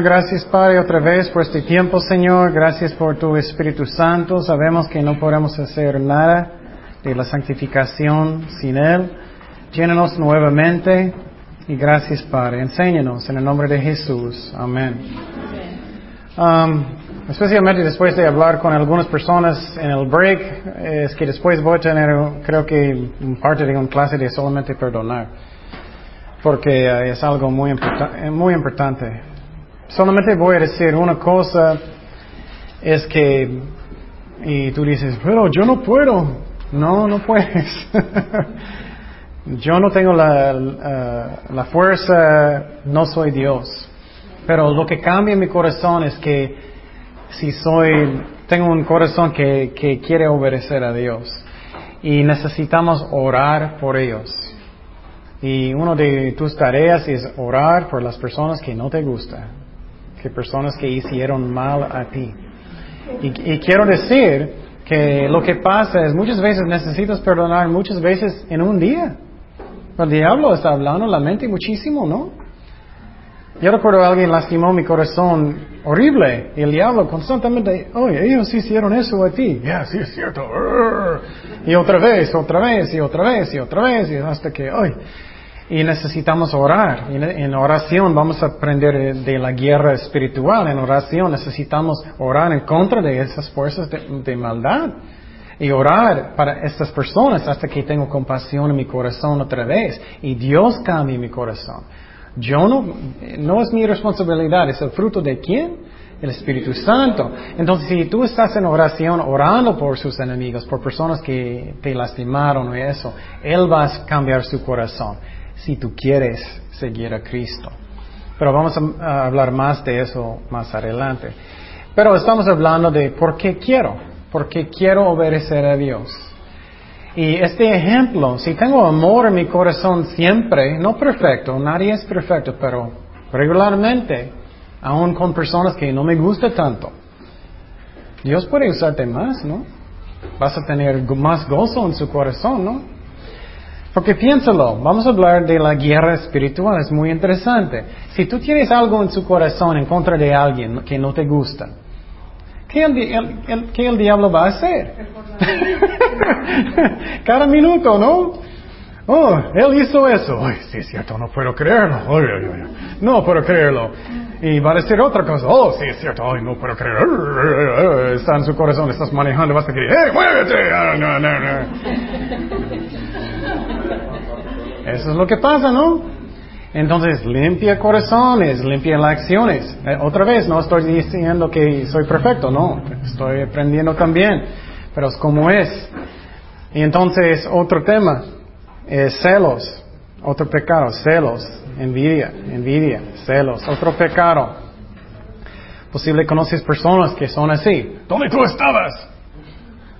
Gracias, Padre, otra vez por este tiempo, Señor. Gracias por tu Espíritu Santo. Sabemos que no podemos hacer nada de la santificación sin Él. Llénanos nuevamente y gracias, Padre. Enséñanos en el nombre de Jesús. Amén. Um, especialmente después de hablar con algunas personas en el break, es que después voy a tener, creo que, parte de una clase de solamente perdonar. Porque eh, es algo muy, muy importante. Solamente voy a decir una cosa, es que, y tú dices, pero yo no puedo. No, no puedes. yo no tengo la, la fuerza, no soy Dios. Pero lo que cambia en mi corazón es que si soy, tengo un corazón que, que quiere obedecer a Dios. Y necesitamos orar por ellos. Y una de tus tareas es orar por las personas que no te gustan que personas que hicieron mal a ti. Y, quiero decir que lo que pasa es muchas veces necesitas perdonar muchas veces en un día. El diablo está hablando la mente muchísimo, ¿no? Yo recuerdo a alguien lastimó mi corazón horrible y el diablo constantemente, oye, ellos hicieron eso a ti. Ya, sí es cierto. Y otra vez, otra vez, y otra vez, y otra vez, y hasta que, ay, y necesitamos orar. En oración vamos a aprender de la guerra espiritual. En oración necesitamos orar en contra de esas fuerzas de, maldad. Y orar para estas personas hasta que tengo compasión en mi corazón otra vez. Y Dios cambie mi corazón. Yo no, no es mi responsabilidad, es el fruto de quién? El Espíritu Santo. Entonces, si tú estás en oración orando por sus enemigos, por personas que te lastimaron o eso, Él va a cambiar su corazón si tú quieres seguir a Cristo. Pero vamos a, hablar más de eso más adelante. Pero estamos hablando de por qué quiero, por qué quiero obedecer a Dios. Y este ejemplo, si tengo amor en mi corazón siempre, no perfecto, nadie es perfecto, pero regularmente, aún con personas que no me gusta tanto, Dios puede usarte más, ¿no? Vas a tener más gozo en su corazón, ¿no? Porque piénsalo, vamos a hablar de la guerra espiritual, es muy interesante. Si tú tienes algo en su corazón en contra de alguien que no te gusta, ¿qué el, diablo va a hacer? Cada minuto, ¿no? Oh, él hizo eso. Ay, sí, es cierto, no puedo creerlo. no puedo creerlo. Y va a decir otra cosa. Oh, sí, es cierto. Ay, no puedo creerlo. Está en su corazón, estás manejando, vas a decir, ¡eh, muévete! Ah, no, no, no. Eso es lo que pasa, ¿no? Entonces, limpia corazones, limpia las acciones. Eh, otra vez, no estoy diciendo que soy perfecto, no. Estoy aprendiendo también. Pero es como es. Y entonces, otro tema es celos. Otro pecado, celos, envidia, envidia, celos. Otro pecado. Posible conoces personas que son así. ¿Dónde tú estabas?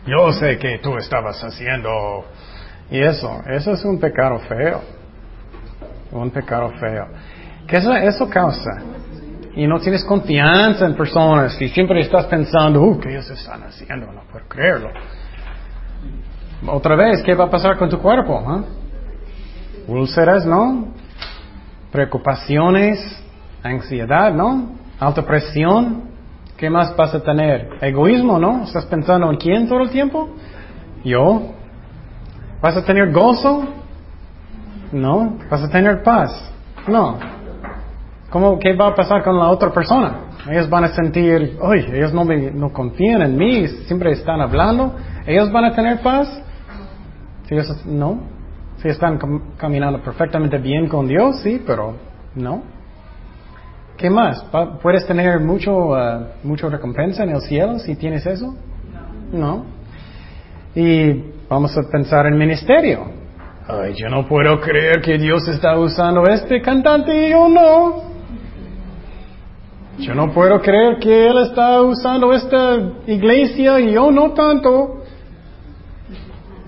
Yo sé que tú estabas haciendo y eso, eso es un pecado feo. Un pecado feo. ¿Qué eso, eso causa? Y no tienes confianza en personas y siempre estás pensando, uh, ¿qué ellos están haciendo? No puedo creerlo. Otra vez, ¿qué va a pasar con tu cuerpo? ¿eh? Úlceras, ¿no? Preocupaciones, ansiedad, ¿no? Alta presión. ¿Qué más vas a tener? Egoísmo, ¿no? ¿Estás pensando en quién todo el tiempo? Yo, ¿Vas a tener gozo? No. ¿Vas a tener paz? No. ¿Cómo, ¿Qué va a pasar con la otra persona? Ellos van a sentir, oye, ellos no, me, no confían en mí, siempre están hablando. ¿Ellos van a tener paz? Ellos, no. Si están caminando perfectamente bien con Dios, sí, pero no. ¿Qué más? ¿Puedes tener mucho, uh, mucho recompensa en el cielo si tienes eso? No. Y Vamos a pensar en ministerio. Ay, yo no puedo creer que Dios está usando este cantante y yo no. Yo no puedo creer que Él está usando esta iglesia y yo no tanto.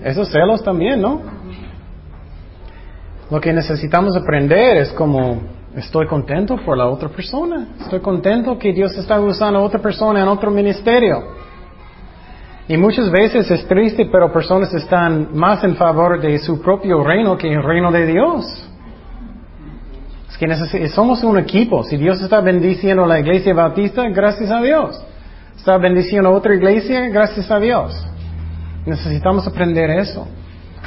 Esos celos también, ¿no? Lo que necesitamos aprender es como, estoy contento por la otra persona. Estoy contento que Dios está usando a otra persona en otro ministerio. Y muchas veces es triste, pero personas están más en favor de su propio reino que el reino de Dios. Es que somos un equipo. Si Dios está bendiciendo la iglesia bautista, gracias a Dios. Está bendiciendo otra iglesia, gracias a Dios. Necesitamos aprender eso.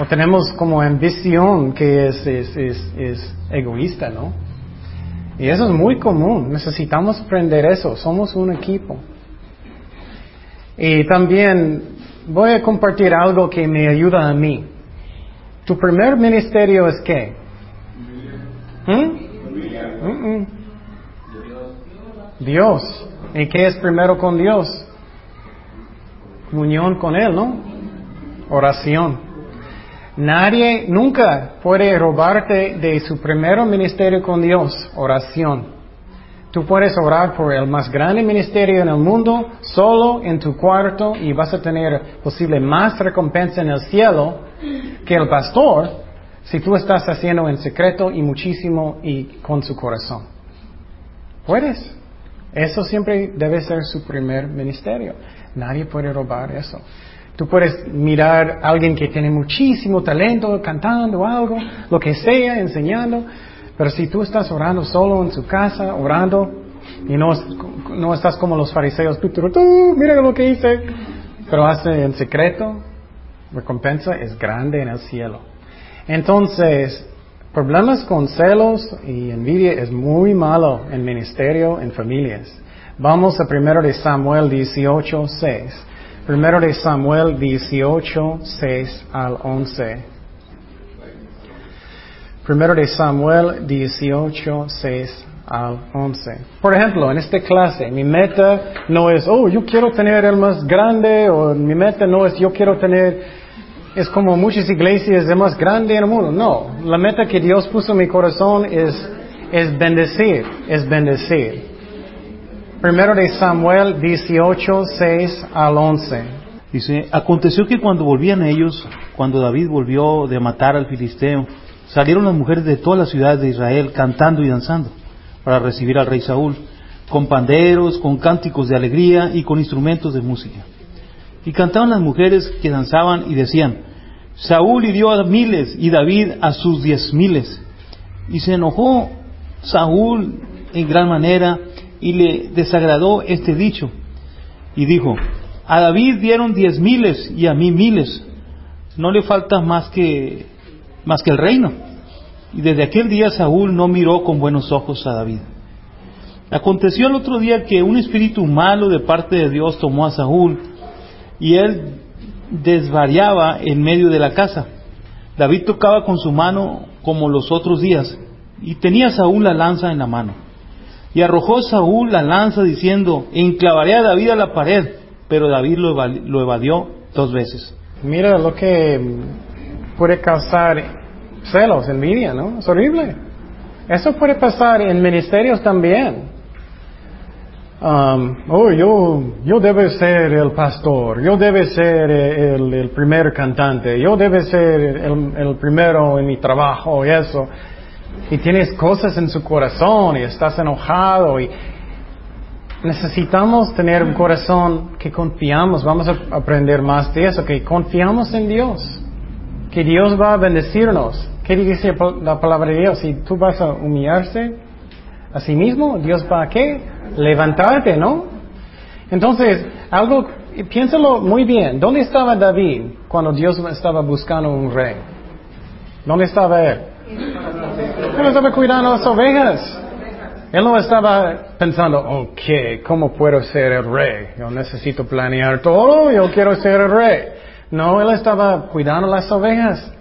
O tenemos como ambición que es, es, es egoísta, ¿no? Y eso es muy común. Necesitamos aprender eso. Somos un equipo. Y también voy a compartir algo que me ayuda a mí. ¿Tu primer ministerio es qué? ¿Mm? Dios. ¿Y qué es primero con Dios? Comunión con Él, ¿no? Oración. Nadie nunca puede robarte de su primer ministerio con Dios, oración. Tú puedes orar por el más grande ministerio en el mundo, solo en tu cuarto, y vas a tener posible más recompensa en el cielo que el pastor si tú estás haciendo en secreto y muchísimo y con su corazón. Puedes. Eso siempre debe ser su primer ministerio. Nadie puede robar eso. Tú puedes mirar a alguien que tiene muchísimo talento cantando algo, lo que sea, enseñando, pero si tú estás orando solo en su casa, orando, y no, no estás como los fariseos, tú, mira lo que hice, pero hace en secreto, recompensa es grande en el cielo. Entonces, problemas con celos y envidia es muy malo en ministerio, en familias. Vamos a primero de Samuel 18, 6. Primero de Samuel 18, 6 al 11. Primero de Samuel 18, 6 al 11. Por ejemplo, en esta clase, mi meta no es, oh, yo quiero tener el más grande, o mi meta no es, yo quiero tener, es como muchas iglesias, el más grande en el mundo. No, la meta que Dios puso en mi corazón es, es bendecir, es bendecir. Primero de Samuel 18, 6 al 11. Dice, aconteció que cuando volvían ellos, cuando David volvió de matar al filisteo, salieron las mujeres de todas las ciudades de Israel cantando y danzando para recibir al rey Saúl, con panderos, con cánticos de alegría y con instrumentos de música. Y cantaban las mujeres que danzaban y decían, Saúl hirió a miles y David a sus diez miles. Y se enojó Saúl en gran manera y le desagradó este dicho. Y dijo, a David dieron diez miles y a mí miles. No le falta más que, más que el reino. Y desde aquel día Saúl no miró con buenos ojos a David. Aconteció el otro día que un espíritu malo de parte de Dios tomó a Saúl y él desvariaba en medio de la casa. David tocaba con su mano como los otros días y tenía Saúl la lanza en la mano. Y arrojó Saúl la lanza diciendo, enclavaré a David a la pared, pero David lo, evadió dos veces. Mira lo que puede causar celos, envidia, ¿no? Es horrible. Eso puede pasar en ministerios también. Um, oh, yo, yo debe ser el pastor, yo debe ser el, primer cantante, yo debe ser el, el primero en mi trabajo y eso y tienes cosas en su corazón y estás enojado y necesitamos tener un corazón que confiamos, vamos a aprender más de eso, que confiamos en Dios, que Dios va a bendecirnos. ¿Qué dice la palabra de Dios? Si tú vas a humillarse a sí mismo, Dios va a qué? Levantarte, ¿no? Entonces, algo, piénsalo muy bien. ¿Dónde estaba David cuando Dios estaba buscando un rey? ¿Dónde estaba él? Él estaba cuidando las ovejas. Él no estaba pensando, ok, ¿cómo puedo ser el rey? Yo necesito planear todo, yo quiero ser el rey. No, él estaba cuidando las ovejas.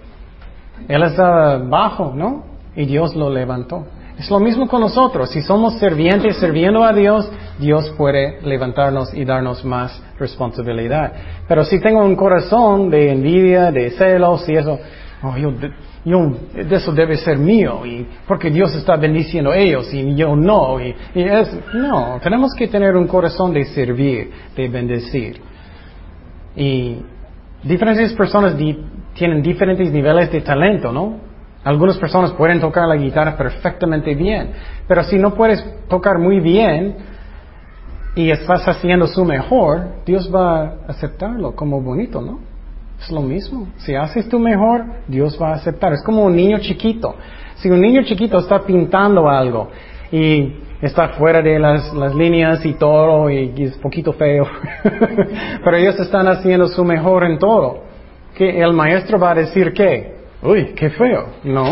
Él estaba bajo, ¿no? Y Dios lo levantó. Es lo mismo con nosotros. Si somos servientes sirviendo a Dios, Dios puede levantarnos y darnos más responsabilidad. Pero si tengo un corazón de envidia, de celos y eso, oh, yo yo, eso debe ser mío, y porque Dios está bendiciendo a ellos y yo no. Y, es, no, tenemos que tener un corazón de servir, de bendecir. Y diferentes personas tienen diferentes niveles de talento, ¿no? Algunas personas pueden tocar la guitarra perfectamente bien, pero si no puedes tocar muy bien y estás haciendo su mejor, Dios va a aceptarlo como bonito, ¿no? Es lo mismo. Si haces tú mejor, Dios va a aceptar. Es como un niño chiquito. Si un niño chiquito está pintando algo y está fuera de las, las líneas y todo y, y es poquito feo, pero ellos están haciendo su mejor en todo, que el maestro va a decir que, uy, qué feo, ¿no?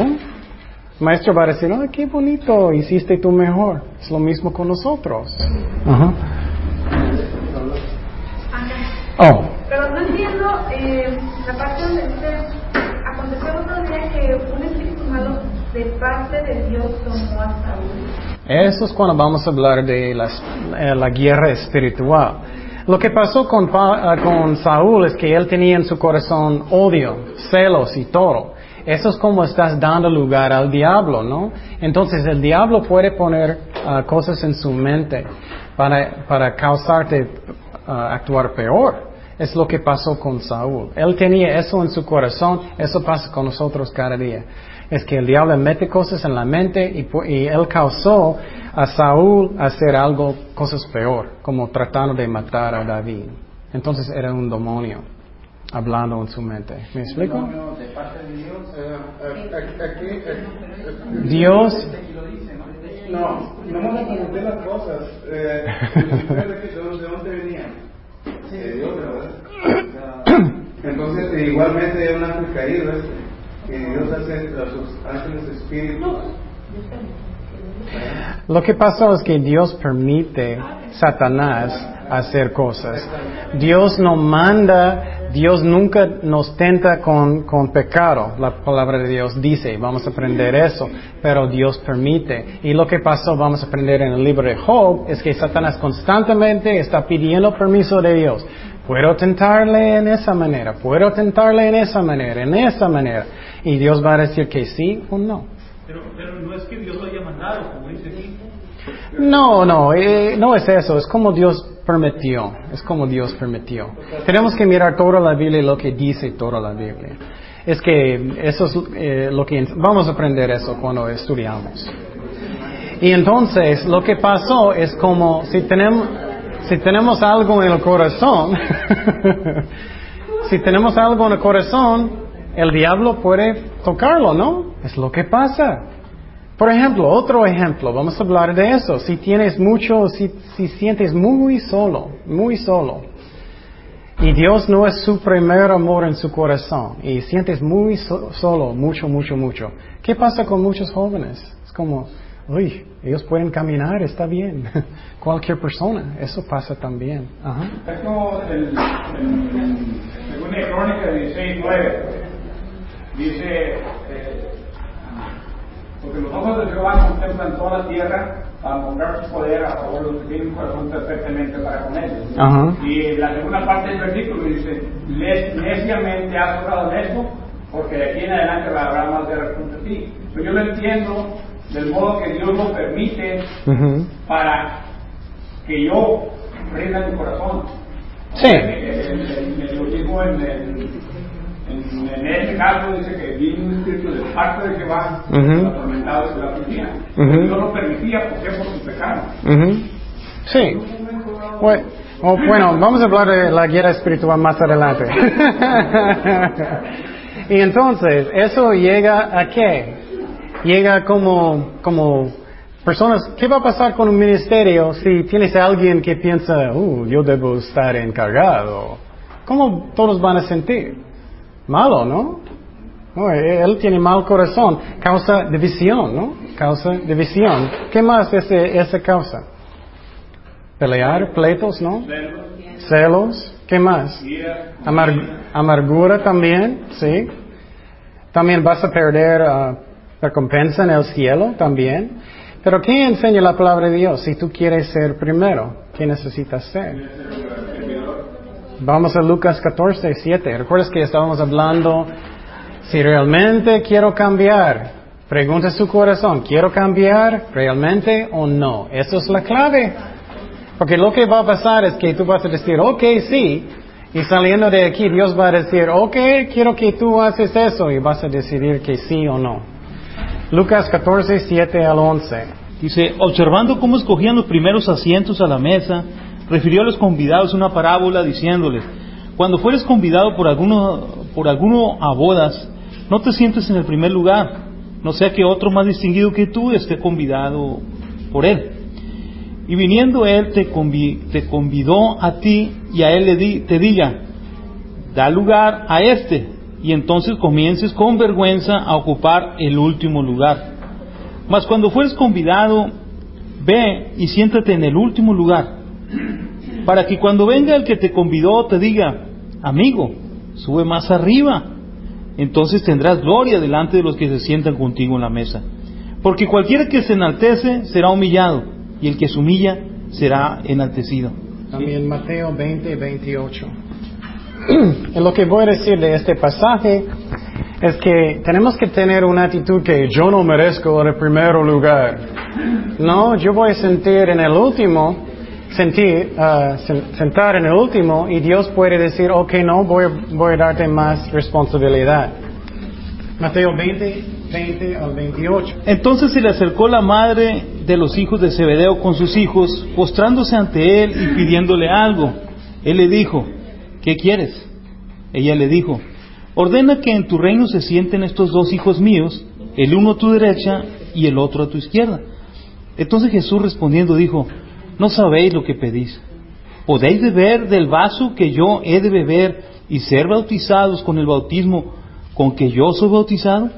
El maestro va a decir, ay, qué bonito, hiciste tu mejor. Es lo mismo con nosotros. Ajá. Oh. Pero no entiendo eh, la parte donde dice, aconteció otro día que un espíritu malo de parte de Dios tomó a Saúl. Eso es cuando vamos a hablar de las- eh, la guerra espiritual. Lo que pasó con, eh, con Saúl es que él tenía en su corazón odio, celos y todo. Eso es como estás dando lugar al diablo, ¿no? Entonces el diablo puede poner ah, cosas en su mente para, para causarte ah, actuar peor. Es lo que pasó con Saúl. Él tenía eso en su corazón, eso pasa con nosotros cada día. Es que el diablo mete cosas en la mente y, y él causó a Saúl hacer algo, cosas peor, como tratando de matar a David. Entonces era un demonio hablando en su mente. ¿Me explico? de parte de Dios. aquí, aquí, aquí- Dios, No, no me pregunté las cosas. Eh, ¿De dónde- de dónde venían? De Dios, ¿verdad? Entonces, eh, igualmente es un ángel caído este, Lo que pasó es que Dios permite Satanás hacer cosas. Dios no manda, Dios nunca nos tenta con, con pecado. La palabra de Dios dice, vamos a aprender eso, pero Dios permite. Y lo que pasó, vamos a aprender en el libro de Job, es que Satanás constantemente está pidiendo permiso de Dios. Puedo tentarle en esa manera, puedo tentarle en esa manera, en esa manera. Y Dios va a decir que sí o no. Pero, pero no es que Dios lo haya mandado, como dice aquí. No, no, eh, no es eso, es como Dios permitió, es como Dios permitió. Tenemos que mirar toda la Biblia y lo que dice toda la Biblia. Es que eso es eh, lo que vamos a aprender eso cuando estudiamos. Y entonces lo que pasó es como si tenemos si tenemos algo en el corazón, si tenemos algo en el corazón, el diablo puede tocarlo, ¿no? Es lo que pasa. Por ejemplo, otro ejemplo, vamos a hablar de eso. Si tienes mucho, si, si sientes muy solo, muy solo, y Dios no es su primer amor en su corazón, y sientes muy so- solo, mucho, mucho, mucho, ¿qué pasa con muchos jóvenes? Es como, uy, ellos pueden caminar, está bien. Cualquier persona, eso pasa también. Ajá. Es como el, la crónica 16.9, dice, eh, porque los ojos de Jehová contemplan toda la tierra para mostrar su poder a favor de los que tienen un corazón perfectamente para con ellos. Ajá. Y la segunda parte del versículo dice, "Les- neciamente has jurado en esto, porque de aquí en adelante habrá más guerra contra ti. Pero yo lo entiendo del modo que Dios lo permite Ujú. para que yo rinda mi corazón. Sí. El, el, el egoísmo en, el- en, en este caso dice que vino un espíritu de parte de Jehová, Ujú. atormentado de la afligía. Ujú. Dios lo permitía porque por su pecado. Sí. Bue- oh, Bueno, vamos a hablar de la guerra espiritual más adelante. y entonces, ¿eso llega a qué? Llega como, como personas, ¿qué va a pasar con un ministerio si tienes a alguien que piensa, uh, yo debo estar encargado? ¿Cómo todos van a sentir? Malo, ¿no? No, él tiene mal corazón, causa división, ¿no? Causa división. ¿Qué más es esa causa? Pelear, pleitos, ¿no? Celos, ¿qué más? Amar- amargura también, ¿sí? También vas a perder ah, recompensa en el cielo también. Pero ¿qué enseña la palabra de Dios? Si tú quieres ser primero, ¿qué necesitas ser? Vamos a Lucas 14, 7. ¿Recuerdas que estábamos hablando si realmente quiero cambiar? Pregunta su corazón, ¿quiero cambiar realmente o no? Eso es la clave. Porque lo que va a pasar es que tú vas a decir, ok, sí, y saliendo de aquí Dios va a decir, ok, quiero que tú haces eso, y vas a decidir que sí o no. Lucas 14, 7 al 11. Dice, observando cómo escogían los primeros asientos a la mesa, refirió a los convidados una parábola diciéndoles, cuando fueres convidado por alguno, por alguno a bodas, no te sientes en el primer lugar, no sea que otro más distinguido que tú esté convidado por él. Y viniendo él te, te convidó a ti y a él le di te diga, da lugar a este, y entonces comiences con vergüenza a ocupar el último lugar. Mas cuando fueres convidado, ve y siéntate en el último lugar, para que cuando venga el que te convidó te diga, amigo, sube más arriba. Entonces tendrás gloria delante de los que se sientan contigo en la mesa. Porque cualquiera que se enaltece será humillado, y el que se humilla será enaltecido. También Mateo 20, 28. lo que voy a decir de este pasaje es que tenemos que tener una actitud que yo no merezco en el primer lugar. No, yo voy a sentir en el último, sentir, uh, sentar en el último y Dios puede decir, ok, no, voy, voy a darte más responsabilidad. Mateo 20, 20 al 28. Entonces se le acercó la madre de los hijos de Zebedeo con sus hijos, postrándose ante él y pidiéndole algo. Él le dijo, ¿qué quieres? Ella le dijo, ordena que en tu reino se sienten estos dos hijos míos, el uno a tu derecha y el otro a tu izquierda. Entonces Jesús respondiendo dijo, no sabéis lo que pedís. ¿Podéis beber del vaso que yo he de beber y ser bautizados con el bautismo con que yo soy bautizado?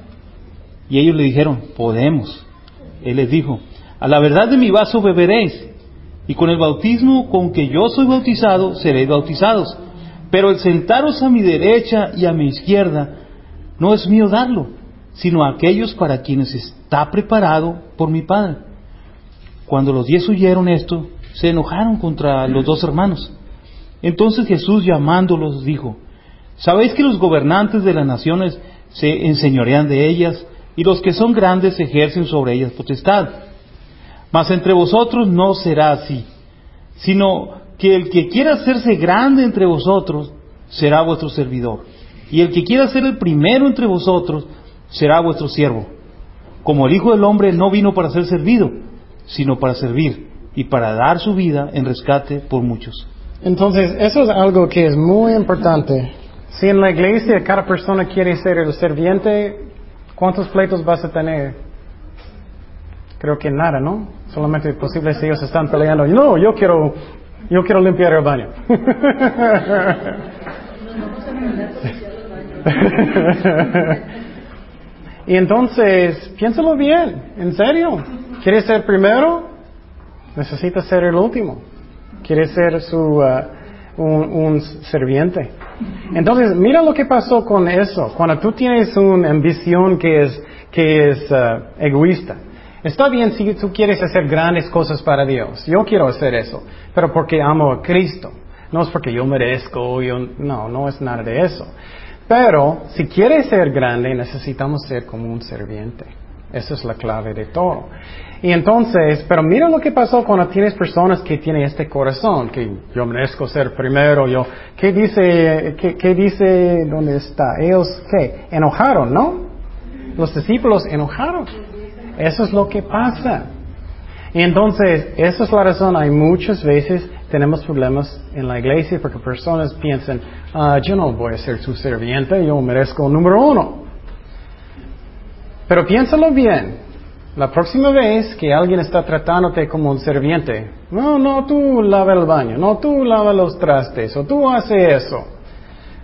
Y ellos le dijeron, podemos. Él les dijo, a la verdad de mi vaso beberéis, y con el bautismo con que yo soy bautizado seréis bautizados. Pero el sentaros a mi derecha y a mi izquierda no es mío darlo, sino a aquellos para quienes está preparado por mi Padre. Cuando los diez oyeron esto, se enojaron contra los dos hermanos. Entonces Jesús llamándolos dijo, ¿sabéis que los gobernantes de las naciones se enseñorean de ellas y los que son grandes ejercen sobre ellas potestad? Mas entre vosotros no será así, sino que el que quiera hacerse grande entre vosotros será vuestro servidor, y el que quiera ser el primero entre vosotros será vuestro siervo. Como el Hijo del Hombre no vino para ser servido, sino para servir y para dar su vida en rescate por muchos. Entonces, eso es algo que es muy importante. Si en la iglesia cada persona quiere ser el serviente, ¿cuántos pleitos vas a tener? Creo que nada, ¿no? Solamente es posible si ellos están peleando. No, yo quiero yo quiero limpiar el baño. y entonces, piénsalo bien, en serio. ¿Quieres ser primero? Necesitas ser el último. ¿Quieres ser su, uh, un, serviente? Entonces, mira lo que pasó con eso. Cuando tú tienes una ambición que es, que es uh, egoísta. Está bien si tú quieres hacer grandes cosas para Dios. Yo quiero hacer eso, pero porque amo a Cristo. No es porque yo merezco, yo, no, no es nada de eso. Pero si quieres ser grande, necesitamos ser como un serviente. Esa es la clave de todo. Y entonces, pero mira lo que pasó cuando tienes personas que tienen este corazón, que yo merezco ser primero, yo, ¿qué dice, qué, dice, dónde está? Ellos, ¿qué? Enojaron, ¿no? Los discípulos enojaron. Eso es lo que pasa. Y entonces, esa es la razón. Hay muchas veces tenemos problemas en la iglesia porque personas piensan, ah, yo no voy a ser su serviente, yo merezco número uno. Pero piénsalo bien. La próxima vez que alguien está tratándote como un serviente, no, no, tú lava el baño, no, tú lava los trastes, o tú haces eso.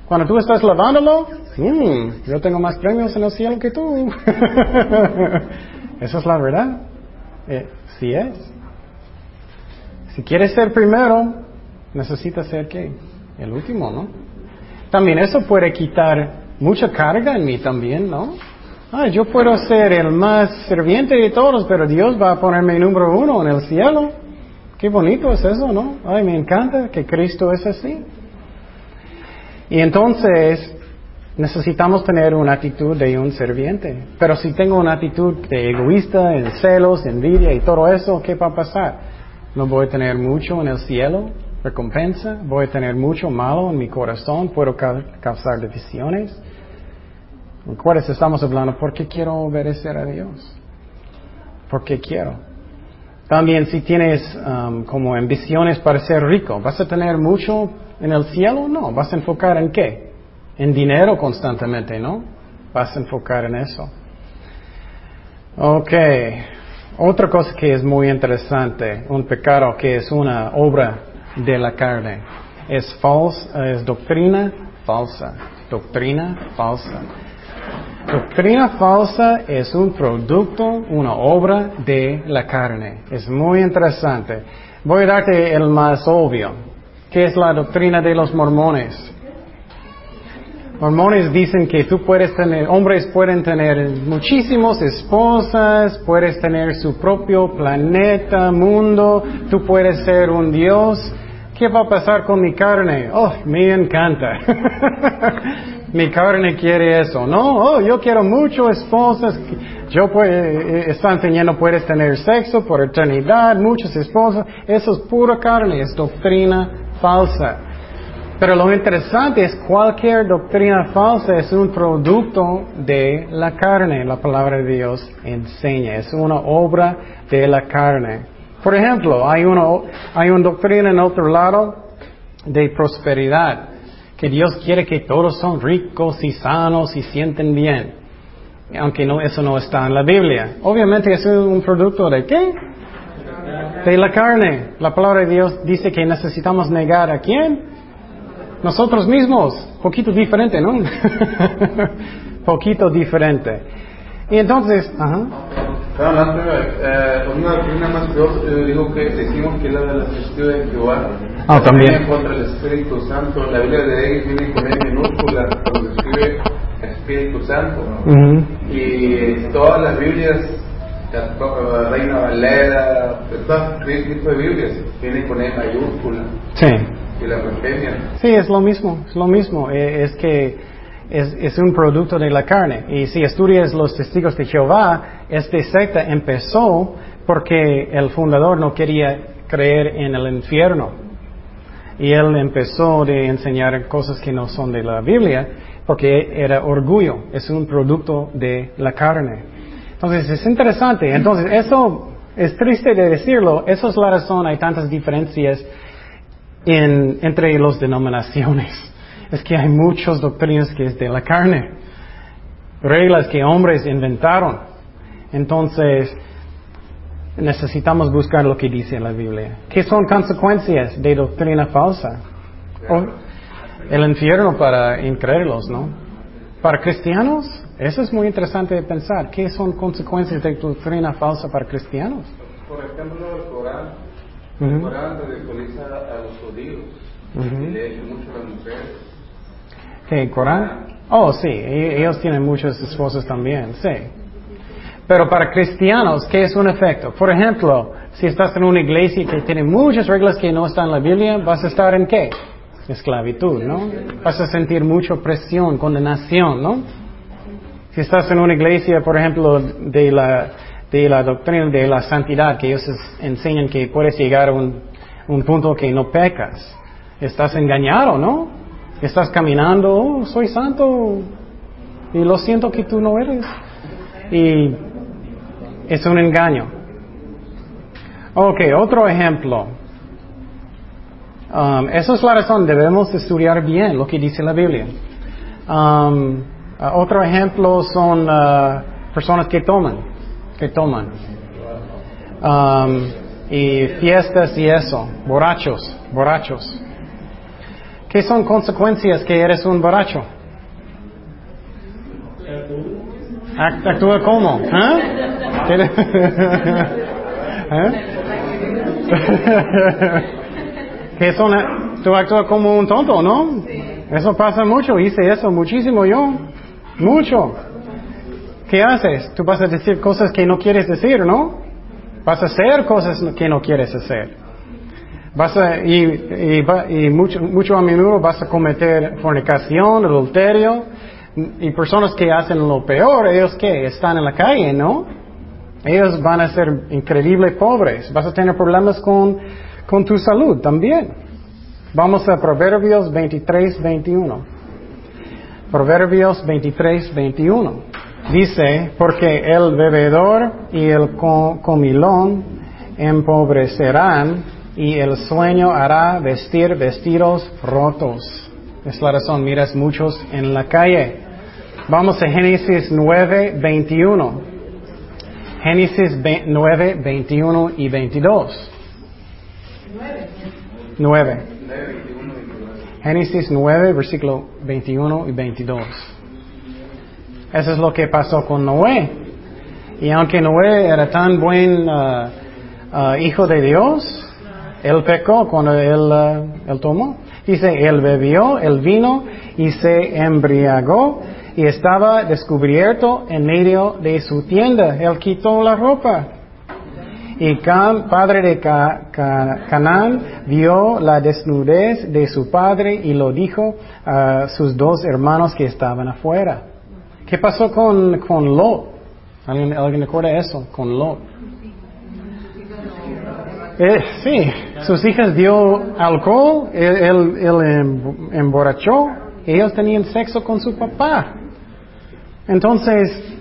Cuando tú estás lavándolo, mm, yo tengo más premios en el cielo que tú. Esa es la verdad. Eh, sí es. Si quieres ser primero, necesitas ser qué? El último, ¿no? También eso puede quitar mucha carga en mí también, ¿no? Ah, yo puedo ser el más serviente de todos, pero Dios va a ponerme número uno en el cielo. Qué bonito es eso, ¿no? Ay, me encanta que Cristo es así. Y entonces, necesitamos tener una actitud de un serviente. Pero si tengo una actitud de egoísta, en celos, envidia y todo eso, ¿qué va a pasar? No voy a tener mucho en el cielo, recompensa, voy a tener mucho malo en mi corazón, puedo causar divisiones. ¿Cuáles estamos hablando? ¿Por qué quiero obedecer a Dios? ¿Por qué quiero? También si tienes um, como ambiciones para ser rico, ¿vas a tener mucho en el cielo? No, vas a enfocar en qué? En dinero constantemente, ¿no? Vas a enfocar en eso. Ok. Otra cosa que es muy interesante, un pecado que es una obra de la carne, es falsa, es doctrina falsa. Doctrina falsa. Doctrina falsa es un producto, una obra de la carne. Es muy interesante. Voy a darte el más obvio. ¿Qué es la doctrina de los mormones? Mormones dicen que tú puedes tener, hombres pueden tener muchísimas esposas, puedes tener su propio planeta, mundo, tú puedes ser un dios. ¿Qué va a pasar con mi carne? Oh, me encanta. mi carne quiere eso. No, oh, yo quiero muchas esposas. Yo puedo, eh, está enseñando puedes tener sexo por eternidad, muchas esposas. Eso es pura carne, es doctrina falsa. Pero lo interesante es cualquier doctrina falsa es un producto de la carne. La palabra de Dios enseña. Es una obra de la carne. Por ejemplo, hay una, hay una doctrina en otro lado de prosperidad. Que Dios quiere que todos son ricos y sanos y sienten bien. Aunque no, eso no está en la Biblia. Obviamente es un producto de qué? De la carne. La palabra de Dios dice que necesitamos negar a quién? Nosotros mismos, poquito diferente, ¿no? poquito diferente. Y entonces, ajá. Claro, eh, una doctrina más peor, yo digo que decimos que es la de la testigo de Jehová. Ah, también. contra el Espíritu Santo. La Biblia de ellos viene con E minúscula cuando escribe Espíritu Santo. Y todas las Biblias, Reina Valera, todo tipo de Biblias, vienen con E mayúscula. Sí. Sí, es lo mismo, es lo mismo. Eh, es que es, un producto de la carne. Y si estudias los testigos de Jehová, este secta empezó porque el fundador no quería creer en el infierno. Y él empezó de enseñar cosas que no son de la Biblia porque era orgullo, es un producto de la carne. Entonces es interesante. Entonces eso es triste de decirlo, eso es la razón, hay tantas diferencias en, entre las denominaciones. Es que hay muchas doctrinas que es de la carne, reglas que hombres inventaron. Entonces, necesitamos buscar lo que dice la Biblia. ¿Qué son consecuencias de doctrina falsa? el infierno para incrédulos, ¿no? Para cristianos, eso es muy interesante de pensar. ¿Qué son consecuencias de doctrina falsa para cristianos? Por ejemplo, el Corán el Corán ridiculiza a los judíos y le echa mucho a las mujeres. ¿Qué, Corán? Oh, sí, e-, ellos tienen muchas esposas también, sí. Pero para cristianos, ¿qué es un efecto? Por ejemplo, si estás en una iglesia que tiene muchas reglas que no están en la Biblia, vas a estar en qué? Esclavitud, ¿no? Vas a sentir mucha presión, condenación, ¿no? Si estás en una iglesia, por ejemplo, de la de la doctrina de la santidad, que ellos enseñan que puedes llegar a un, un punto que no pecas. Estás engañado, ¿no? Estás caminando, oh, soy santo, y lo siento que tú no eres. Y es un engaño. Ok, otro ejemplo. Um, eso es la razón, debemos estudiar bien lo que dice la Biblia. Um, uh, otro ejemplo son uh, personas que toman que toman. Um, y fiestas y eso, borrachos, borrachos. ¿Qué son consecuencias que eres un borracho? Actúa como, ¿eh? ¿Eh? ¿Qué son? Tú actúas como un tonto, ¿no? Eso pasa mucho, hice eso muchísimo yo, mucho. ¿Qué haces? Tú vas a decir cosas que no quieres decir, ¿no? Vas a hacer cosas que no quieres hacer. Vas a, y, y, mucho, mucho a menudo vas a cometer fornicación, adulterio, y personas que hacen lo peor, ellos que están en la calle, ¿no? Ellos van a ser increíble pobres. Vas a tener problemas con, con tu salud también. Vamos a Proverbios 23, 21. Proverbios 23, 21. Dice, porque el bebedor y el comilón empobrecerán y el sueño hará vestir vestidos rotos. Es la razón, miras muchos en la calle. Vamos a Génesis 9, 21. Génesis 9, 21 y 22. 9. Génesis 9, versículo 21 y 22. Eso es lo que pasó con Noé. Y aunque Noé era tan buen uh, uh, hijo de Dios, él pecó cuando él, uh, tomó. Dice, él bebió el vino y se embriagó y estaba descubierto en medio de su tienda. Él quitó la ropa. Y Cam, padre de Canaán, vio la desnudez de su padre y lo dijo a sus dos hermanos que estaban afuera. ¿Qué pasó con, con Lot? ¿Alguien, ¿Alguien recuerda eso? Con Lot. Eh, sí, sus hijas dio alcohol, él, él em, emborrachó, ellos tenían sexo con su papá. Entonces,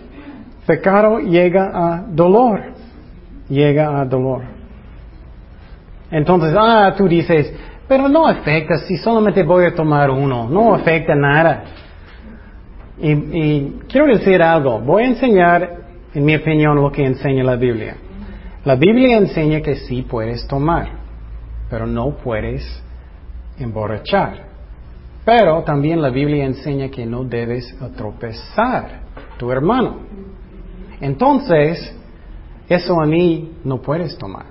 pecado llega a dolor, llega a dolor. Entonces, ah, tú dices, pero no afecta si solamente voy a tomar uno, no afecta nada. Y, quiero decir algo, voy a enseñar, en mi opinión, lo que enseña la Biblia. La Biblia enseña que sí puedes tomar, pero no puedes emborrachar. Pero también la Biblia enseña que no debes tropezar tu hermano. Entonces, eso a mí no puedes tomar.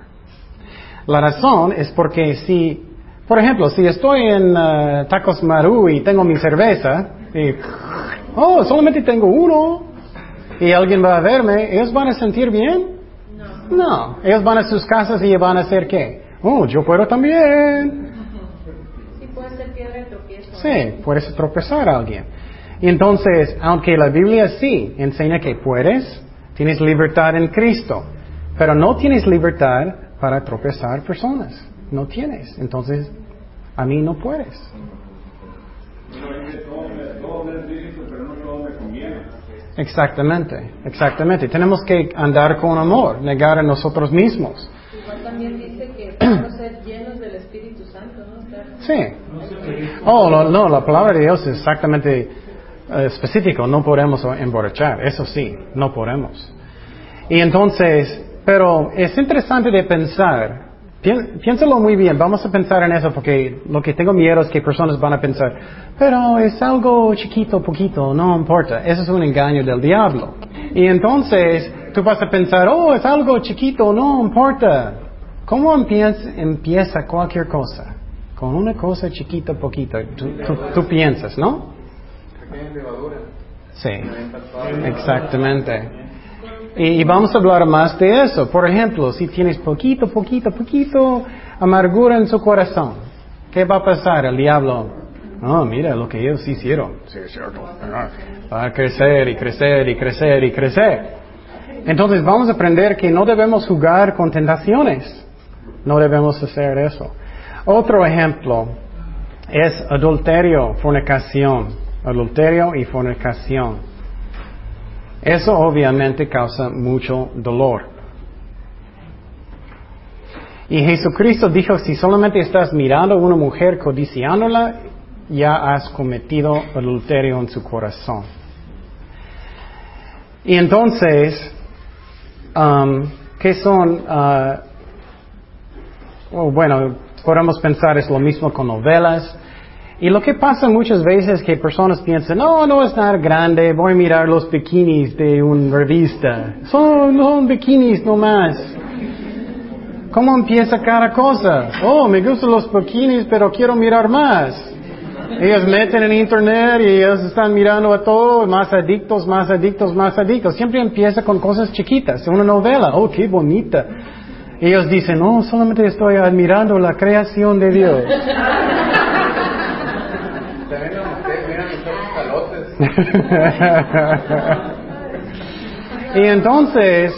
La razón es porque si, por ejemplo, si estoy en uh, Tacos Maru y tengo mi cerveza, y, oh, solamente tengo uno, y alguien va a verme, ¿ellos van a sentir bien? No, ellos van a sus casas y van a hacer qué? Oh, yo puedo también. Sí, puede ser piedra de tropiezo. Sí, puedes tropezar a alguien. Y entonces, aunque la Biblia sí enseña que puedes, tienes libertad en Cristo, pero no tienes libertad para tropezar personas. No tienes. Entonces, a mí no puedes. Exactamente, exactamente. Tenemos que andar con amor, negar a nosotros mismos. Igual también dice que ser llenos del Espíritu Santo, ¿no? Sí. Oh, no, no, la palabra de Dios es exactamente eh, específico. No podemos emborrachar, eso sí, no podemos. Y entonces, pero es interesante de pensar Piénsalo muy bien, vamos a pensar en eso porque lo que tengo miedo es que personas van a pensar, pero es algo chiquito, poquito, no importa. Eso es un engaño del diablo. Y entonces tú vas a pensar, oh, es algo chiquito, no importa. ¿Cómo empieza, cualquier cosa? Con una cosa chiquita, poquita. Tú, tú piensas, ¿no? Sí, exactamente. Y, vamos a hablar más de eso. Por ejemplo, si tienes poquito, poquito, poquito amargura en su corazón, ¿qué va a pasar? El diablo, oh, mira lo que ellos hicieron. Sí, es cierto. Va a crecer y crecer y crecer y crecer. Entonces vamos a aprender que no debemos jugar con tentaciones. No debemos hacer eso. Otro ejemplo es adulterio, fornicación. Adulterio y fornicación. Eso obviamente causa mucho dolor. Y Jesucristo dijo, si solamente estás mirando a una mujer codiciándola, ya has cometido adulterio en su corazón. Y entonces, um, ¿qué son? Uh, bueno, podemos pensar es lo mismo con novelas. Y lo que pasa muchas veces es que personas piensan, no, no es nada grande, voy a mirar los bikinis de una revista. Son, son bikinis nomás. ¿Cómo empieza cada cosa? Oh, me gustan los bikinis, pero quiero mirar más. Ellos meten en internet y ellos están mirando a todo, más adictos, más adictos, más adictos. Siempre empieza con cosas chiquitas, una novela. Oh, qué bonita. Ellos dicen, oh, solamente estoy admirando la creación de Dios. y entonces,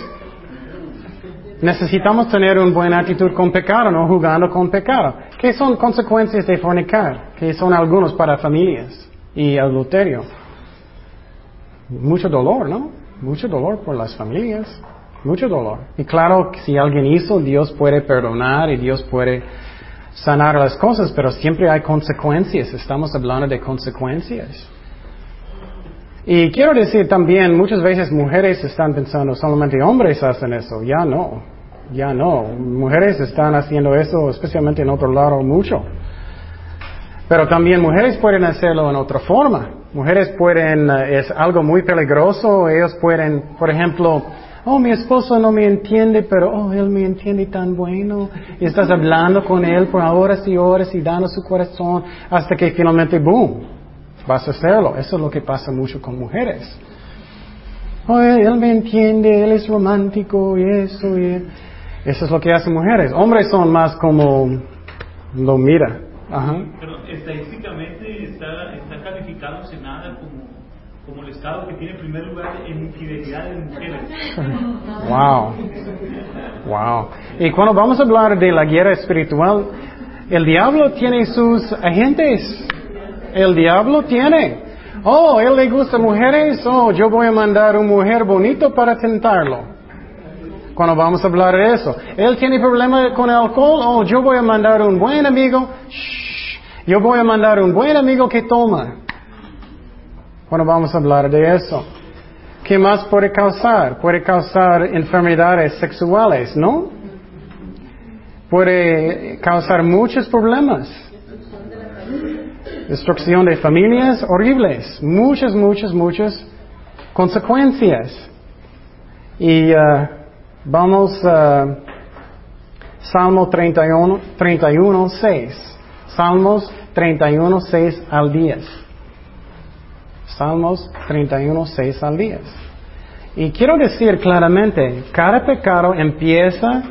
necesitamos tener una buena actitud con pecado, no jugando con pecado. ¿Qué son consecuencias de fornicar? ¿Qué son algunos para familias y adulterio? Mucho dolor, ¿no? Mucho dolor por las familias. Mucho dolor. Y claro, si alguien hizo, Dios puede perdonar y Dios puede sanar las cosas, pero siempre hay consecuencias. Estamos hablando de consecuencias. Y quiero decir también, muchas veces mujeres están pensando solamente hombres hacen eso. Ya no, ya no. Mujeres están haciendo eso, especialmente en otro lado, mucho. Pero también mujeres pueden hacerlo en otra forma. Mujeres pueden, eh, es algo muy peligroso, ellos pueden, por ejemplo, oh, mi esposo no me entiende, pero oh, él me entiende tan bueno. Y estás hablando con él por horas y horas y dando su corazón hasta que finalmente, boom, vas a hacerlo. Eso es lo que pasa mucho con mujeres. Oh, él me entiende, él es romántico y eso. Y eso es lo que hacen mujeres. Hombres son más como lo mira. Ajá. Pero estadísticamente está, está calificado Senada como, como el estado que tiene primer lugar en infidelidad de mujeres. Wow. Wow. Y cuando vamos a hablar de la guerra espiritual, el diablo tiene sus agentes. El diablo tiene. Oh, él le gusta mujeres. Oh, yo voy a mandar una mujer bonito para tentarlo. Cuando vamos a hablar de eso. Él tiene problema con alcohol. Oh, yo voy a mandar un buen amigo. Shh. Yo voy a mandar un buen amigo que toma. Cuando vamos a hablar de eso. ¿Qué más puede causar? Puede causar enfermedades sexuales, ¿no? Puede causar muchos problemas. Destrucción de familias horribles. Muchas, muchas, muchas consecuencias. Y uh, vamos a Salmo 31, 31, 6. Salmos 31, 6 al 10. Salmos 31, 6 al 10. Y quiero decir claramente, cada pecado empieza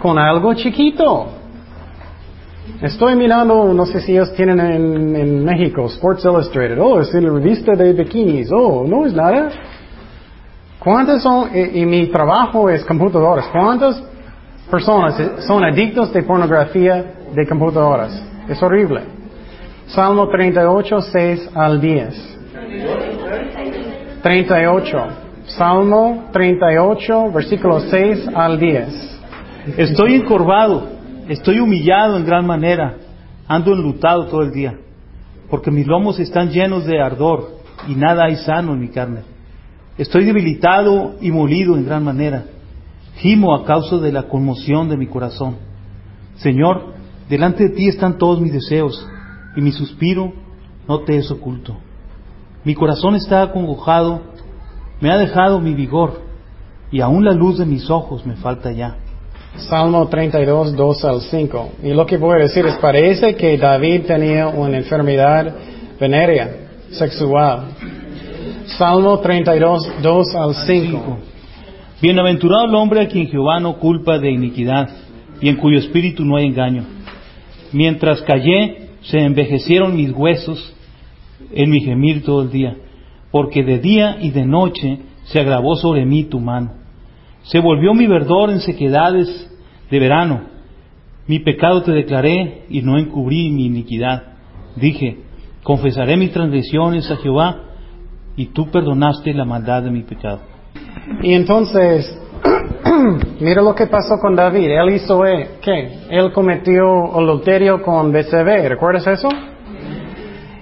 con algo chiquito. Estoy mirando, no sé si ellos tienen en, en México, Sports Illustrated. Oh, es la revista de bikinis. Oh, no es nada. ¿Cuántas son, y, y mi trabajo es computadoras, cuántas personas son adictos de pornografía de computadoras? Es horrible. Salmo 38, 6 al 10. 38. Salmo 38, versículo 6 al 10. Estoy encorvado, estoy humillado en gran manera, ando enlutado todo el día, porque mis lomos están llenos de ardor y nada hay sano en mi carne. Estoy debilitado y molido en gran manera, gimo a causa de la conmoción de mi corazón. Señor, delante de ti están todos mis deseos, y mi suspiro no te es oculto. Mi corazón está acongojado, me ha dejado mi vigor, y aún la luz de mis ojos me falta ya. Salmo 32, 2 al 5. Y lo que voy a decir es, parece que David tenía una enfermedad venérea, sexual. Salmo 32, 2 al 5. Bienaventurado el hombre a quien Jehová no culpa de iniquidad, y en cuyo espíritu no hay engaño. Mientras callé, se envejecieron mis huesos en mi gemir todo el día, porque de día y de noche se agravó sobre mí tu mano. Se volvió mi verdor en sequedades de verano. Mi pecado te declaré y no encubrí mi iniquidad. Dije, confesaré mis transgresiones a Jehová y tú perdonaste la maldad de mi pecado. Y entonces, mira lo que pasó con David. Él hizo, eh, ¿qué? Él cometió adulterio con BCB. ¿Recuerdas eso?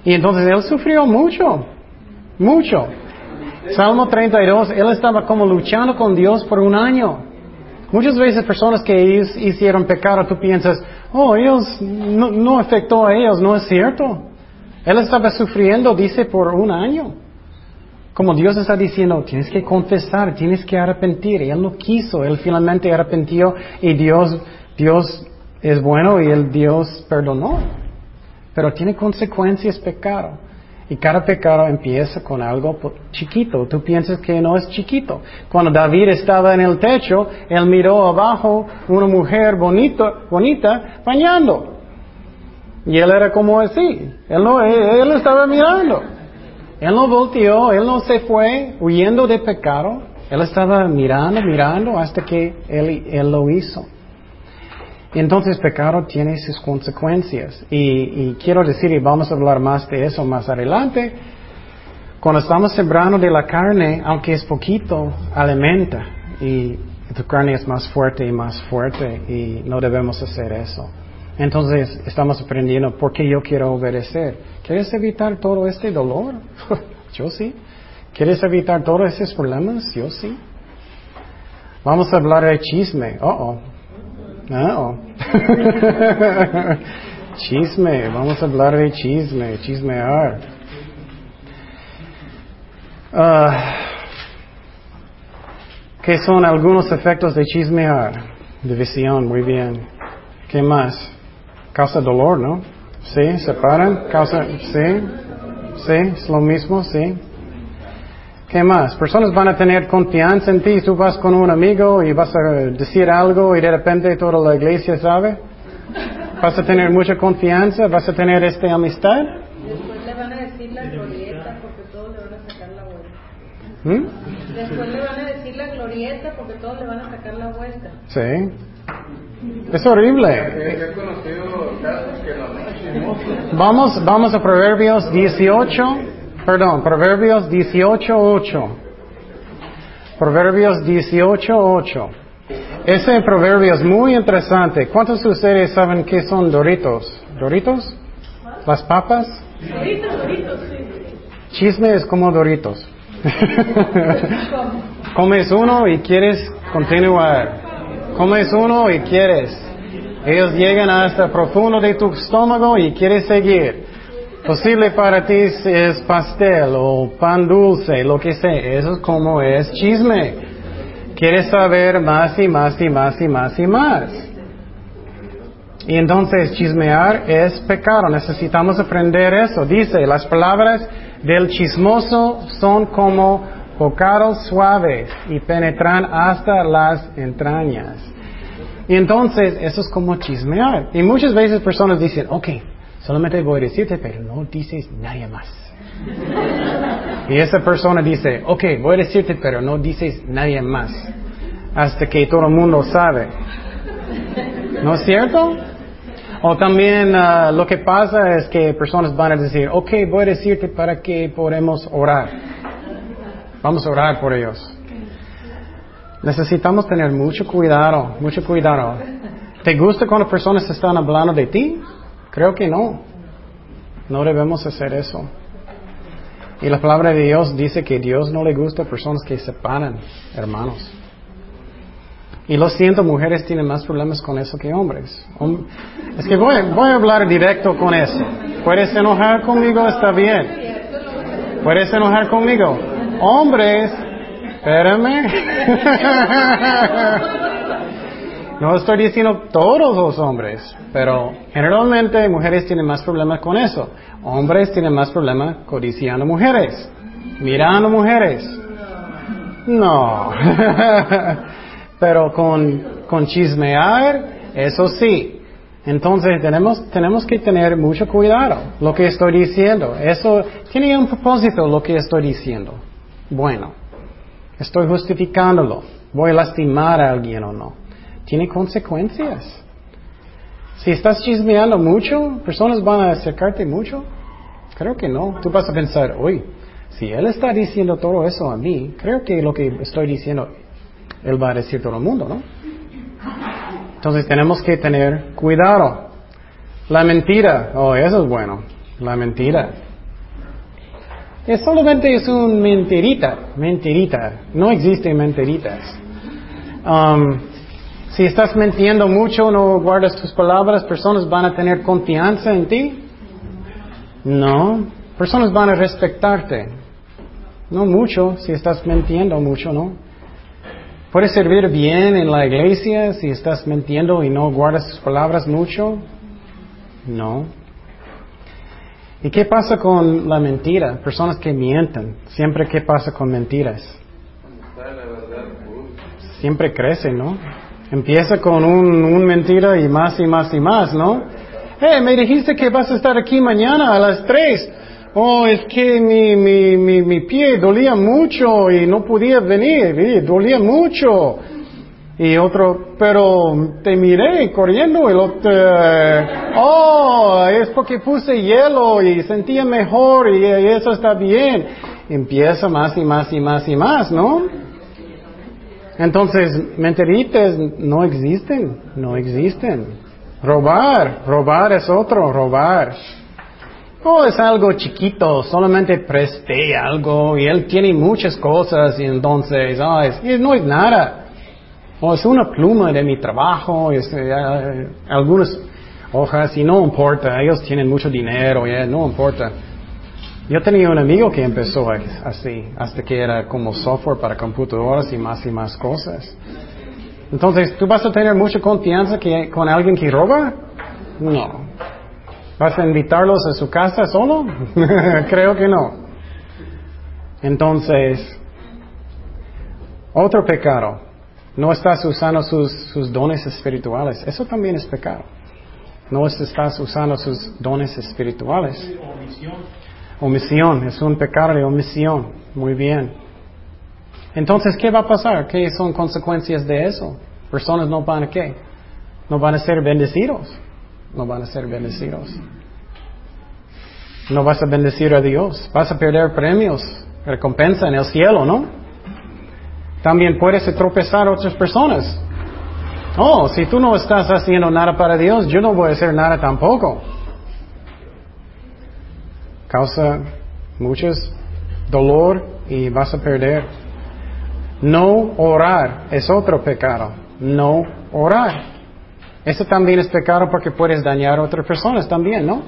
Y entonces él sufrió mucho, mucho. Salmo 32, él estaba como luchando con Dios por un año. Muchas veces personas que ellos hicieron pecado, tú piensas, oh, ellos no, afectó a ellos, no es cierto. Él estaba sufriendo, dice, por un año. Como Dios está diciendo, tienes que confesar, tienes que arrepentir. Y él no quiso, él finalmente arrepintió y Dios, Dios es bueno y el Dios perdonó. Pero tiene consecuencias pecado. Y cada pecado empieza con algo chiquito. Tú piensas que no es chiquito. Cuando David estaba en el techo, él miró abajo una mujer bonita, bonita bañando. Y él era como así. Él, no, él, estaba mirando. Él no volteó, él no se fue huyendo de pecado. Él estaba mirando, mirando hasta que él, él lo hizo. Entonces pecado tiene sus consecuencias. Y, quiero decir, y vamos a hablar más de eso más adelante, cuando estamos sembrando de la carne, aunque es poquito, alimenta. Y tu carne es más fuerte y más fuerte y no debemos hacer eso. Entonces estamos aprendiendo por qué yo quiero obedecer. ¿Quieres evitar todo este dolor? yo sí. ¿Quieres evitar todos esos problemas? Yo sí. Vamos a hablar de chisme. Oh, oh. Oh. chisme. Vamos a hablar de chisme. Chismear. Ah, ¿Qué son algunos efectos de chismear? División, muy bien. ¿Qué más? Causa dolor, ¿no? Sí, separan. Causa, sí, sí, es lo mismo, sí. ¿Qué más? Personas van a tener confianza en ti. Tú vas con un amigo y vas a decir algo y de repente toda la iglesia sabe. Vas a tener mucha confianza, vas a tener esta amistad. Después le van a decir la glorieta porque todos le van a sacar la vuelta. ¿Mm? Después le van a decir la glorieta porque todos le van a sacar la vuelta. Sí. Es horrible. Vamos, vamos a Proverbios 18, perdón, Proverbios 18.8. Proverbios 18.8. Ese proverbio es muy interesante. ¿Cuántos de ustedes saben qué son Doritos? ¿Doritos? ¿Las papas? Doritos, doritos, sí. Chisme es como Doritos. Comes uno y quieres continuar. Comes uno y quieres. Ellos llegan hasta el profundo de tu estómago y quieres seguir. Posible para ti es pastel o pan dulce, lo que sea. Eso es como es chisme. Quieres saber más y más y más y más y más. Y entonces chismear es pecado. Necesitamos aprender eso. Dice, las palabras del chismoso son como bocados suaves y penetran hasta las entrañas. Y entonces eso es como chismear. Y muchas veces personas dicen, ok, solamente voy a decirte, pero no dices nadie más. Y esa persona dice, ok, voy a decirte, pero no dices nadie más. Hasta que todo el mundo sabe. ¿No es cierto? O también uh, lo que pasa es que personas van a decir, ok, voy a decirte para que podamos orar. Vamos a orar por ellos. Necesitamos tener mucho cuidado, mucho cuidado. ¿Te gusta cuando personas están hablando de ti? Creo que no. No debemos hacer eso. Y la palabra de Dios dice que Dios no le gusta personas que separan hermanos. Y lo siento, mujeres tienen más problemas con eso que hombres. Es que voy, voy a hablar directo con eso. ¿Puedes enojar conmigo? Está bien. ¿Puedes enojar conmigo? Hombres, espérame. No estoy diciendo todos los hombres, pero generalmente mujeres tienen más problemas con eso. Hombres tienen más problemas codiciando mujeres, mirando mujeres. No. pero con, con chismear, eso sí. Entonces tenemos, tenemos que tener mucho cuidado lo que estoy diciendo. Eso tiene un propósito lo que estoy diciendo. Bueno, estoy justificándolo. Voy a lastimar a alguien o no. Tiene consecuencias. Si estás chismeando mucho, personas van a acercarte mucho. Creo que no. Tú vas a pensar, uy, si él está diciendo todo eso a mí, creo que lo que estoy diciendo, él va a decir todo el mundo, ¿no? Entonces tenemos que tener cuidado. La mentira, oh, eso es bueno. La mentira. Es solamente es un mentirita, mentirita. No existen mentiritas. Um, si estás mintiendo mucho, no guardas tus palabras, personas van a tener confianza en ti. No, personas van a respetarte. No mucho, si estás mintiendo mucho, ¿no? Puedes servir bien en la iglesia si estás mintiendo y no guardas tus palabras mucho. No. ¿Y qué pasa con la mentira? Personas que mienten. Siempre qué pasa con mentiras. Siempre crece, ¿no? Empieza con un, un, mentira y más y más y más, ¿no? Hey, me dijiste que vas a estar aquí mañana a las tres. Oh, es que mi, mi, mi, mi pie dolía mucho y no podía venir, dolía mucho. Y otro, pero te miré corriendo y lo, oh, es porque puse hielo y sentía mejor y eso está bien. Empieza más y más y más y más, ¿no? Entonces, mentiritas no existen, no existen. Robar, robar es otro, robar. Oh, es algo chiquito, solamente presté algo y él tiene muchas cosas y entonces, oh, es- no es nada. O es una pluma de mi trabajo, es, eh, algunas hojas y no importa, ellos tienen mucho dinero, ya, no importa. Yo tenía un amigo que empezó así, hasta que era como software para computadoras y más y más cosas. Entonces, ¿tú vas a tener mucha confianza con alguien que roba? No. ¿Vas a invitarlos a su casa solo? Creo que no. Entonces, otro pecado. No estás usando sus, sus dones espirituales. Eso también es pecado. No estás usando sus dones espirituales. Omisión, es un pecado de omisión. Muy bien. Entonces, ¿qué va a pasar? ¿Qué son consecuencias de eso? Personas no van a qué? No van a ser bendecidos. No van a ser bendecidos. No vas a bendecir a Dios. Vas a perder premios, recompensa en el cielo, ¿no? También puedes tropezar a otras personas. Oh, si tú no estás haciendo nada para Dios, yo no voy a hacer nada tampoco. Causa muchos dolor y vas a perder. No orar es otro pecado. No orar. Eso también es pecado porque puedes dañar a otras personas también, ¿no?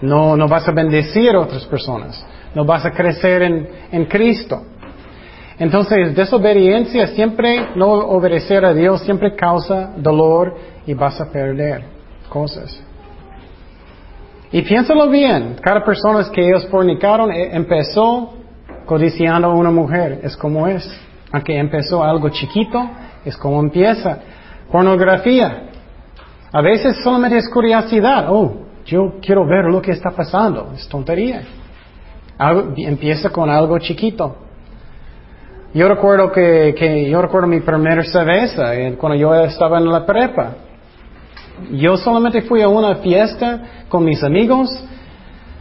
No, no vas a bendecir a otras personas. No vas a crecer en, en Cristo. Entonces, desobediencia siempre, no obedecer a Dios siempre causa dolor y vas a perder cosas. Y piénsalo bien, cada persona que ellos fornicaron eh, empezó codiciando a una mujer, es como es. Aunque empezó algo chiquito, es como empieza. Pornografía. A veces solamente es curiosidad. Oh, yo quiero ver lo que está pasando. Es tontería. Empieza con algo chiquito. Yo recuerdo que, que yo recuerdo mi primera cerveza eh, cuando yo estaba en la prepa. Yo solamente fui a una fiesta con mis amigos.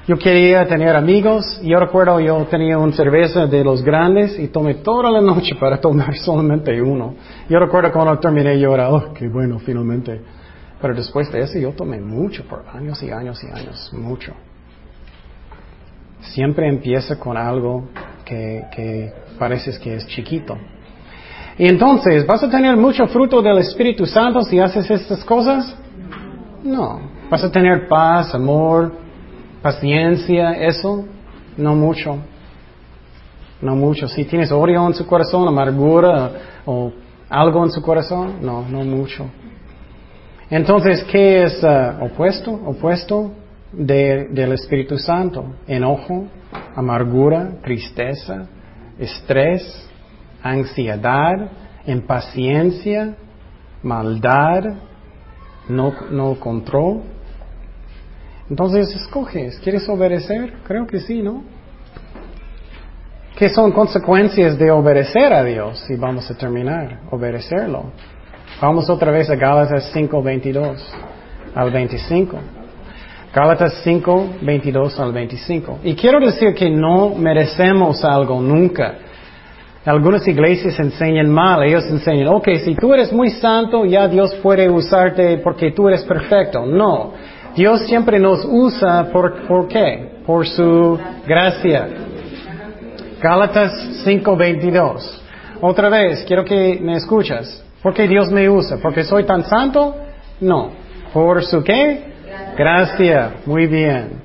Yo quería tener amigos. Yo recuerdo yo tenía una cerveza de los grandes y tomé toda la noche para tomar solamente uno. Yo recuerdo cuando terminé yo oh, qué bueno, finalmente. Pero después de eso yo tomé mucho por años y años y años, mucho. Siempre empieza con algo que, que parece que es chiquito. Y entonces, ¿vas a tener mucho fruto del Espíritu Santo si haces estas cosas? No. ¿Vas a tener paz, amor, paciencia, eso? No mucho. No mucho. Si tienes odio en su corazón, amargura o algo en su corazón, no, no mucho. Entonces, ¿qué es ah, opuesto? Opuesto de- del Espíritu Santo. Enojo, amargura, tristeza, estrés, ansiedad, impaciencia, maldad, no, no control. Entonces, escoges, ¿quieres obedecer? Creo que sí, ¿no? ¿Qué son consecuencias de obedecer a Dios? Y vamos a terminar, obedecerlo. Vamos otra vez a Gálatas 5, 22 al 25. Gálatas 5, 22 al 25. Y quiero decir que no merecemos algo nunca. Algunas iglesias enseñan mal. Ellos enseñan, ok, si tú eres muy santo, ya Dios puede usarte porque tú eres perfecto. No. Dios siempre nos usa por, ¿por qué? Por su gracia. Gálatas 5:22. Otra vez, quiero que me escuchas. ¿Por qué Dios me usa? ¿Porque soy tan santo? No. ¿Por su qué? Gracia. Muy bien.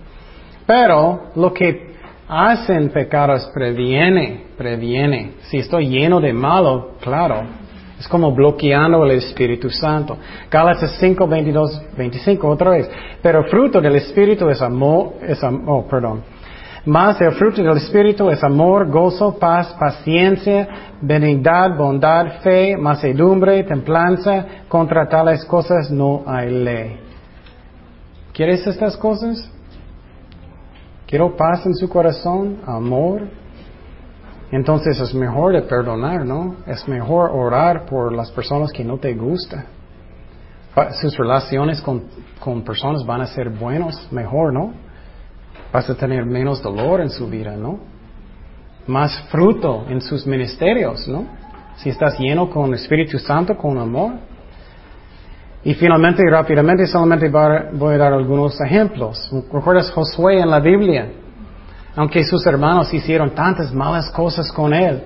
Pero lo que hacen pecados previene, previene. Si estoy lleno de malo, claro. Es como bloqueando el Espíritu Santo. Gálatas 5, 22, 25, otra vez. Pero fruto del Espíritu es amor, es am- oh, perdón. Más el fruto del Espíritu es amor, gozo, paz, paciencia, benignidad, bondad, fe, mansedumbre, templanza. Contra tales cosas no hay ley. ¿Quieres estas cosas? Quiero paz en su corazón, amor. Entonces es mejor de perdonar, ¿no? Es mejor orar por las personas que no te gustan. Sus relaciones con, con personas van a ser buenos, mejor, ¿no? Vas a tener menos dolor en su vida, ¿no? Más fruto en sus ministerios, ¿no? Si estás lleno con el Espíritu Santo, con amor. Y finalmente y rápidamente solamente voy a dar algunos ejemplos. ¿Recuerdas Josué en la Biblia? Aunque sus hermanos hicieron tantas malas cosas con él,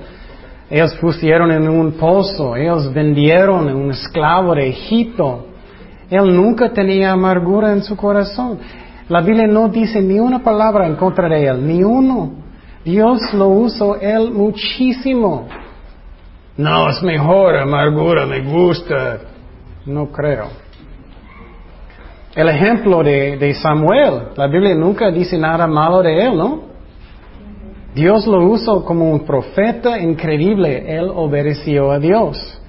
ellos pusieron en un pozo, ellos vendieron un esclavo de Egipto. Él nunca tenía amargura en su corazón. La Biblia no dice ni una palabra en contra de él, ni uno. Dios lo usó él muchísimo. No, es mejor, amargura, me gusta. No creo. El ejemplo de, de Samuel, la Biblia nunca dice nada malo de él, ¿no? Dios lo usó como un profeta increíble. Él obedeció a Dios.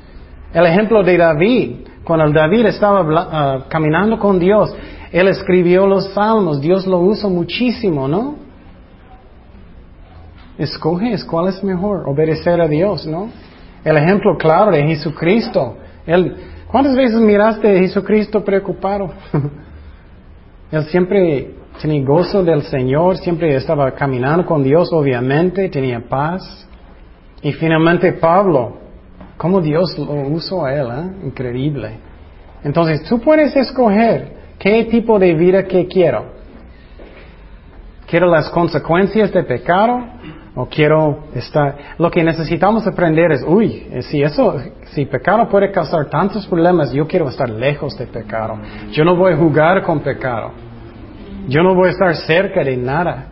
El ejemplo de David, cuando David estaba ah, caminando con Dios, él escribió los salmos. Dios lo usó muchísimo, ¿no? Escoges cuál es mejor, obedecer a Dios, ¿no? El ejemplo claro de Jesucristo. Él, ¿Cuántas veces miraste a Jesucristo preocupado? él siempre tenía gozo del Señor, siempre estaba caminando con Dios, obviamente, tenía paz. Y finalmente Pablo, cómo Dios lo usó a él, ¿eh? increíble. Entonces tú puedes escoger qué tipo de vida que quiero. ¿Quiero las consecuencias de pecado? ¿O quiero estar... Lo que necesitamos aprender es, uy, si eso, si pecado puede causar tantos problemas, yo quiero estar lejos de pecado. Yo no voy a jugar con pecado. Yo no voy a estar cerca de nada.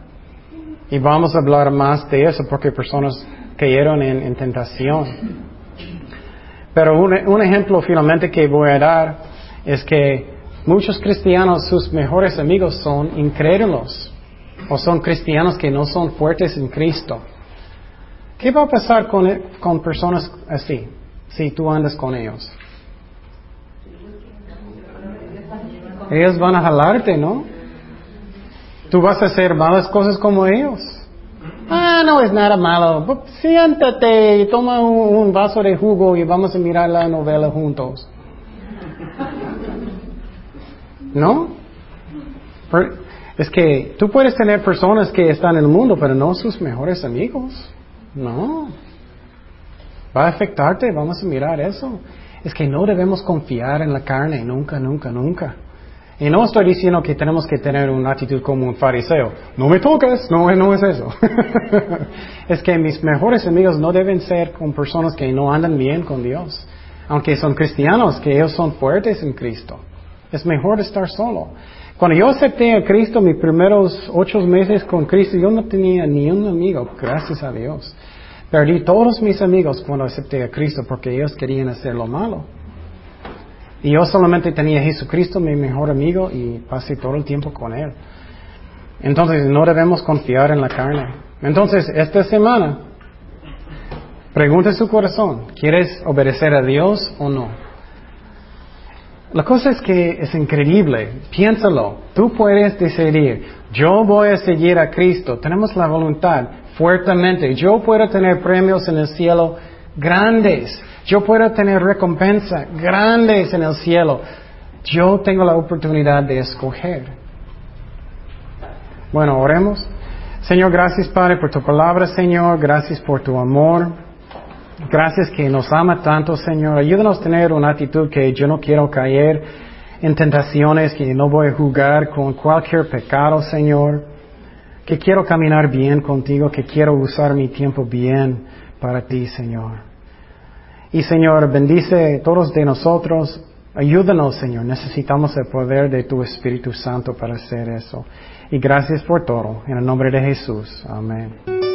Y vamos a hablar más de eso porque personas cayeron en, tentación. Pero un, ejemplo finalmente que voy a dar es que muchos cristianos, sus mejores amigos son incrédulos o son cristianos que no son fuertes en Cristo. ¿Qué va a pasar con, con personas así si tú andas con ellos? Ellos van a jalarte, ¿no? Tú vas a hacer malas cosas como ellos. Ah, no es nada malo. Siéntate y toma un, vaso de jugo y vamos a mirar la novela juntos. ¿No? Es que tú puedes tener personas que están en el mundo, pero no sus mejores amigos. No. Va a afectarte, vamos a mirar eso. Es que no debemos confiar en la carne, nunca, nunca, nunca. Y no estoy diciendo que tenemos que tener una actitud como un fariseo. No me toques, no, no es eso. es que mis mejores amigos no deben ser con personas que no andan bien con Dios. Aunque son cristianos, que ellos son fuertes en Cristo. Es mejor estar solo. Cuando yo acepté a Cristo, mis primeros ocho meses con Cristo, yo no tenía ni un amigo, gracias a Dios. Perdí todos mis amigos cuando acepté a Cristo porque ellos querían hacer lo malo. Y yo solamente tenía a Jesucristo, mi mejor amigo, y pasé todo el tiempo con Él. Entonces no debemos confiar en la carne. Entonces, esta semana, pregunte su corazón, ¿quieres obedecer a Dios o no? La cosa es que es increíble, piénsalo, tú puedes decidir, yo voy a seguir a Cristo, tenemos la voluntad fuertemente, yo puedo tener premios en el cielo grandes, yo puedo tener recompensa grandes en el cielo. Yo tengo la oportunidad de escoger. Bueno, oremos. Señor, gracias Padre por tu palabra, Señor. Gracias por tu amor. Gracias que nos ama tanto, Señor. Ayúdanos a tener una actitud que yo no quiero caer en tentaciones, que no voy a jugar con cualquier pecado, Señor. Que quiero caminar bien contigo, que quiero usar mi tiempo bien para ti, Señor. Y Señor, bendice a todos de nosotros. Ayúdanos, Señor. Necesitamos el poder de tu Espíritu Santo para hacer eso. Y gracias por todo. En el nombre de Jesús. Amén.